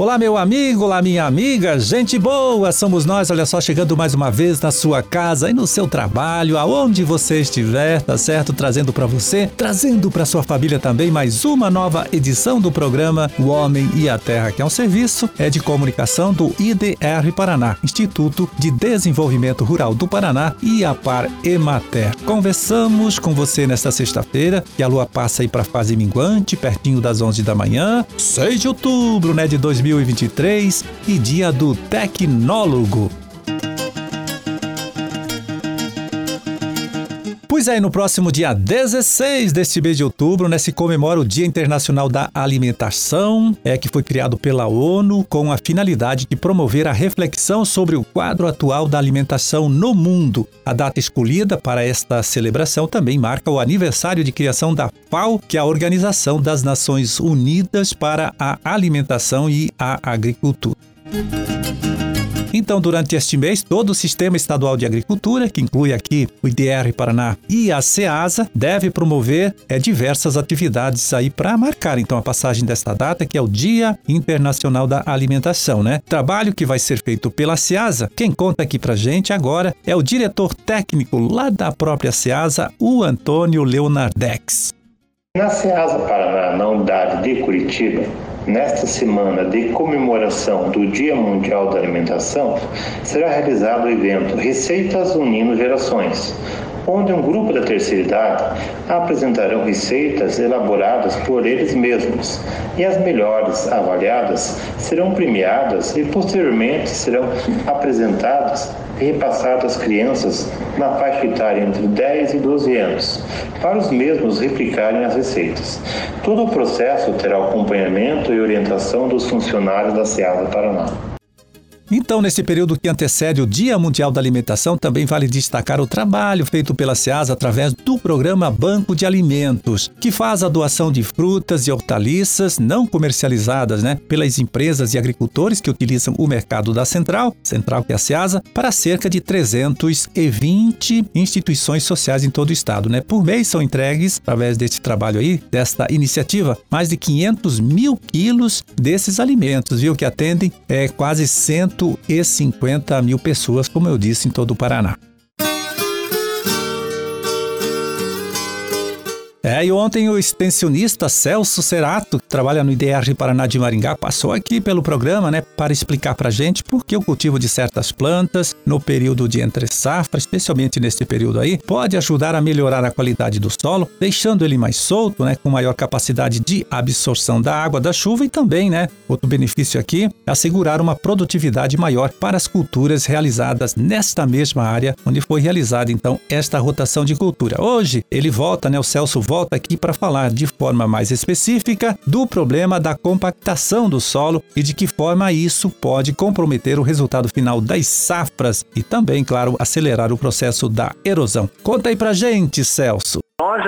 Olá, meu amigo, olá, minha amiga, gente boa, somos nós, olha só, chegando mais uma vez na sua casa e no seu trabalho, aonde você estiver, tá certo? Trazendo para você, trazendo para sua família também mais uma nova edição do programa O Homem e a Terra, que é um serviço é de comunicação do IDR Paraná, Instituto de Desenvolvimento Rural do Paraná e a Par Emater. Conversamos com você nesta sexta-feira, que a lua passa aí para fase minguante, pertinho das 11 da manhã, 6 de outubro, né, de 2020 2023 e Dia do Tecnólogo. Pois é, no próximo dia 16 deste mês de outubro, né, se comemora o Dia Internacional da Alimentação, é que foi criado pela ONU com a finalidade de promover a reflexão sobre o quadro atual da alimentação no mundo. A data escolhida para esta celebração também marca o aniversário de criação da FAO, que é a Organização das Nações Unidas para a Alimentação e a Agricultura. Então, durante este mês, todo o Sistema Estadual de Agricultura, que inclui aqui o IDR Paraná e a SEASA, deve promover é, diversas atividades aí para marcar então a passagem desta data, que é o Dia Internacional da Alimentação, né? Trabalho que vai ser feito pela SEASA. Quem conta aqui pra gente agora é o diretor técnico lá da própria SEASA, o Antônio Leonardex. Na SEASA Paraná, na unidade de Curitiba, Nesta semana de comemoração do Dia Mundial da Alimentação, será realizado o evento Receitas Unindo Gerações, onde um grupo da terceira idade apresentarão receitas elaboradas por eles mesmos e as melhores avaliadas serão premiadas e posteriormente serão apresentadas e repassadas às crianças na faixa etária entre 10 e 12 anos, para os mesmos replicarem as receitas. Todo o processo terá acompanhamento e orientação dos funcionários da SEASA Paraná. Então, nesse período que antecede o Dia Mundial da Alimentação, também vale destacar o trabalho feito pela SEASA através do programa Banco de Alimentos, que faz a doação de frutas e hortaliças não comercializadas né, pelas empresas e agricultores que utilizam o mercado da Central, Central que é a SEASA, para cerca de 320 instituições sociais em todo o estado. Né? Por mês são entregues, através deste trabalho aí, desta iniciativa, mais de 500 mil quilos desses alimentos, viu, que atendem é, quase 100 150 mil pessoas, como eu disse, em todo o Paraná. É, e ontem o extensionista Celso Cerato, que trabalha no IDR Paraná de Maringá, passou aqui pelo programa, né, para explicar para a gente por que o cultivo de certas plantas no período de entre safra, especialmente neste período aí, pode ajudar a melhorar a qualidade do solo, deixando ele mais solto, né, com maior capacidade de absorção da água da chuva e também, né, outro benefício aqui, assegurar uma produtividade maior para as culturas realizadas nesta mesma área onde foi realizada então esta rotação de cultura. Hoje ele volta, né, o Celso volta aqui para falar de forma mais específica do problema da compactação do solo e de que forma isso pode comprometer o resultado final das safras e também, claro, acelerar o processo da erosão. Conta aí para gente, Celso.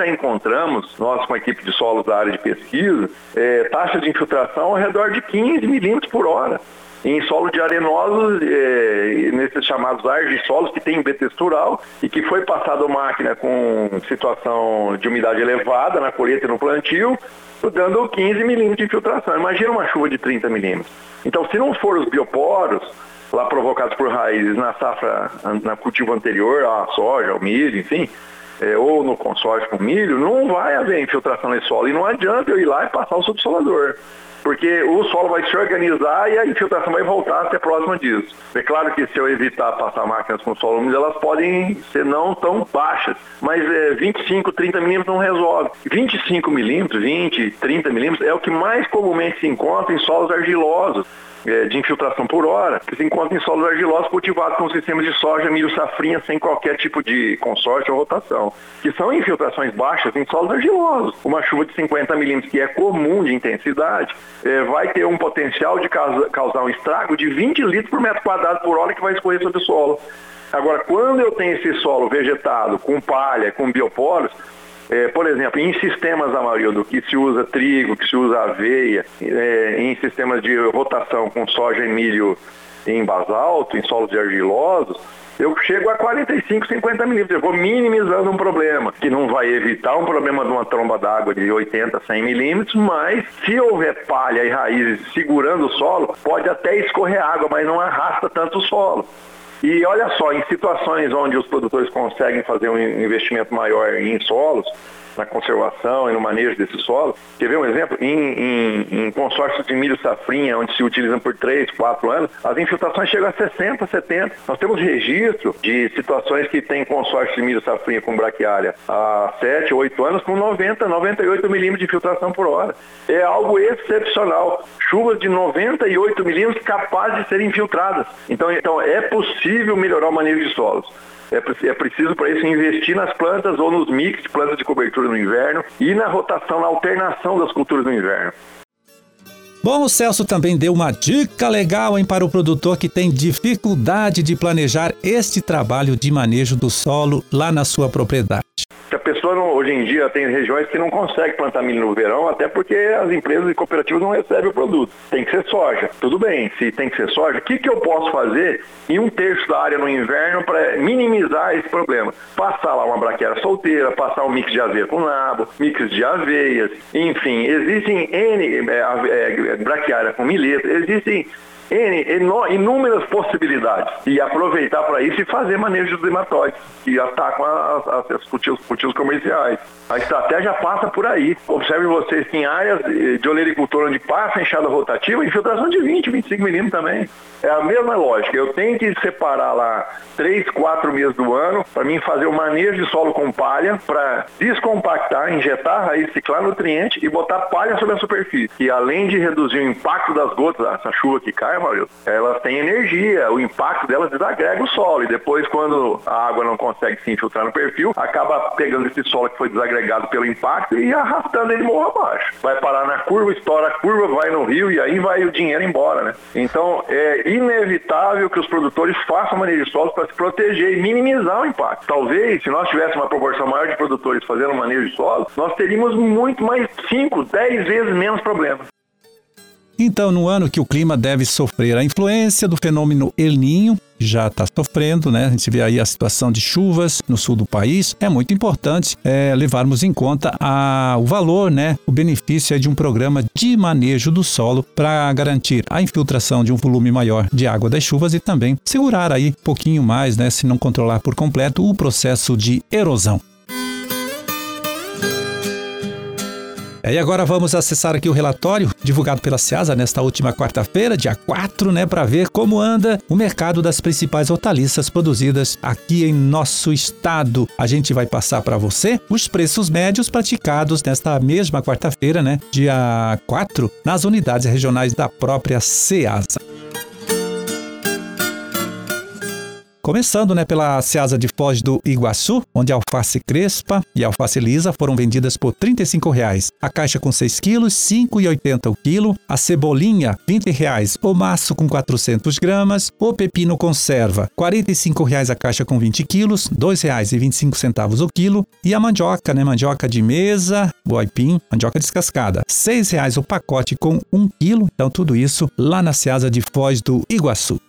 Já encontramos, nós com a equipe de solos da área de pesquisa, é, taxa de infiltração ao redor de 15 milímetros por hora em solo de arenosos, é, nesses chamados argissolos que tem betextural e que foi passado máquina com situação de umidade elevada na colheita e no plantio, dando 15 milímetros de infiltração. Imagina uma chuva de 30 milímetros. Então, se não for os bioporos, lá provocados por raízes na safra, na cultivo anterior, a soja, ao milho, enfim, é, ou no consórcio com milho, não vai haver infiltração nesse solo. E não adianta eu ir lá e passar o subsolador porque o solo vai se organizar e a infiltração vai voltar a ser próxima disso. É claro que se eu evitar passar máquinas com solo úmido, elas podem ser não tão baixas, mas é, 25, 30 milímetros não resolve. 25 milímetros, 20, 30 milímetros é o que mais comumente se encontra em solos argilosos é, de infiltração por hora, que se encontra em solos argilosos cultivados com sistemas de soja, milho, safrinha, sem qualquer tipo de consórcio ou rotação, que são infiltrações baixas em solos argilosos. Uma chuva de 50 milímetros, que é comum de intensidade, é, vai ter um potencial de causar um estrago de 20 litros por metro quadrado por hora que vai escorrer sobre o solo. Agora, quando eu tenho esse solo vegetado com palha, com bioporos, é, por exemplo, em sistemas, Amarildo, que se usa trigo, que se usa aveia, é, em sistemas de rotação com soja e milho em basalto, em solos argilosos, eu chego a 45, 50 milímetros. Eu vou minimizando um problema, que não vai evitar um problema de uma tromba d'água de 80, 100 milímetros, mas se houver palha e raízes segurando o solo, pode até escorrer água, mas não arrasta tanto o solo. E olha só, em situações onde os produtores conseguem fazer um investimento maior em solos, na conservação e no manejo desse solo. Quer ver um exemplo? Em, em, em consórcios de milho safrinha, onde se utilizam por 3, 4 anos, as infiltrações chegam a 60, 70. Nós temos registro de situações que tem consórcio de milho safrinha com braquiária há 7, 8 anos com 90, 98 milímetros de infiltração por hora. É algo excepcional. Chuvas de 98 milímetros capazes de serem infiltradas. Então, então é possível melhorar o manejo de solos. É, é preciso para isso investir nas plantas ou nos mix de plantas de cobertura no inverno e na rotação, na alternação das culturas no inverno. Bom, o Celso também deu uma dica legal hein, para o produtor que tem dificuldade de planejar este trabalho de manejo do solo lá na sua propriedade pessoa não, hoje em dia tem regiões que não consegue plantar milho no verão, até porque as empresas e cooperativas não recebem o produto. Tem que ser soja. Tudo bem, se tem que ser soja, o que, que eu posso fazer em um terço da área no inverno para minimizar esse problema? Passar lá uma braquiária solteira, passar um mix de aveia com nabo, mix de aveias, enfim, existem N é, é, braquiária com milheto, existem inúmeras possibilidades. E aproveitar para isso e fazer manejo dos nematóides, que atacam as, as, as cultivos, cultivos comerciais. A estratégia passa por aí. Observe vocês que em áreas de olericultura onde passa enxada rotativa, infiltração de 20, 25 milímetros também. É a mesma lógica. Eu tenho que separar lá 3, 4 meses do ano para mim fazer o manejo de solo com palha para descompactar, injetar raiz, ciclar nutriente e botar palha sobre a superfície. E além de reduzir o impacto das gotas, essa chuva que cai, Maurício, elas têm energia, o impacto delas desagrega o solo. E depois, quando a água não consegue se infiltrar no perfil, acaba pegando esse solo que foi desagregado pelo impacto e arrastando ele morro abaixo. Vai parar na curva, estoura a curva, vai no rio e aí vai o dinheiro embora, né? Então, é inevitável que os produtores façam manejo de solos para se proteger e minimizar o impacto. Talvez, se nós tivéssemos uma proporção maior de produtores fazendo manejo de solos, nós teríamos muito mais 5, 10 vezes menos problemas. Então, no ano que o clima deve sofrer a influência do fenômeno El Ninho, já está sofrendo, né? A gente vê aí a situação de chuvas no sul do país. É muito importante é, levarmos em conta a, o valor, né? O benefício é de um programa de manejo do solo para garantir a infiltração de um volume maior de água das chuvas e também segurar aí um pouquinho mais, né? Se não controlar por completo o processo de erosão. É, e agora vamos acessar aqui o relatório divulgado pela Ceasa nesta última quarta-feira, dia 4, né, para ver como anda o mercado das principais hortaliças produzidas aqui em nosso estado. A gente vai passar para você os preços médios praticados nesta mesma quarta-feira, né, dia 4, nas unidades regionais da própria Ceasa. Começando né, pela Ceasa de Foz do Iguaçu, onde a alface crespa e a alface lisa foram vendidas por R$ 35,00. A caixa com 6 quilos, R$ 5,80 o quilo. A cebolinha, R$ 20,00. O maço com 400 gramas. O pepino conserva, R$ 45,00 a caixa com 20 quilos, R$ 2,25 o quilo. E a mandioca, né, mandioca de mesa, o aipim, mandioca descascada, R$ 6,00 o pacote com 1 quilo. Então tudo isso lá na Ceasa de Foz do Iguaçu.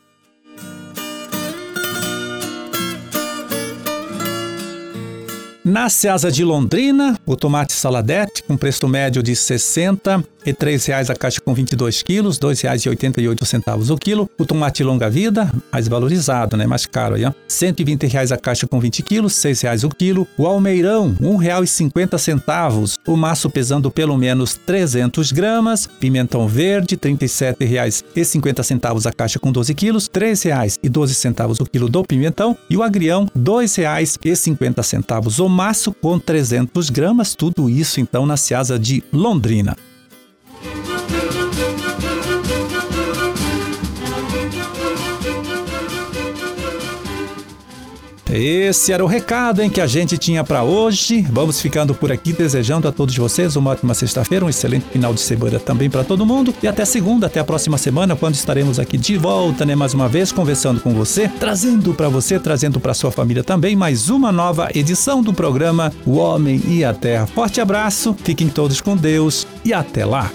Na Ceasa de Londrina, o tomate saladete com preço médio de 60 e R$ 3,00 a caixa com 22 quilos, R$ 2,88 o quilo. O tomate longa-vida, mais valorizado, né? mais caro aí, ó. R$ 120,00 a caixa com 20 quilos, R$ 6,00 o quilo. O almeirão, R$ 1,50. O maço pesando pelo menos 300 gramas. Pimentão verde, R$ 37,50 a caixa com 12 quilos, R$ 3,12 o quilo do pimentão. E o agrião, R$ 2,50 o maço com 300 gramas. Tudo isso então na Ceasa de Londrina. Esse era o recado em que a gente tinha para hoje. Vamos ficando por aqui desejando a todos vocês uma ótima sexta-feira, um excelente final de semana também para todo mundo e até segunda, até a próxima semana, quando estaremos aqui de volta, né, mais uma vez conversando com você, trazendo para você, trazendo para sua família também mais uma nova edição do programa O Homem e a Terra. Forte abraço, fiquem todos com Deus e até lá.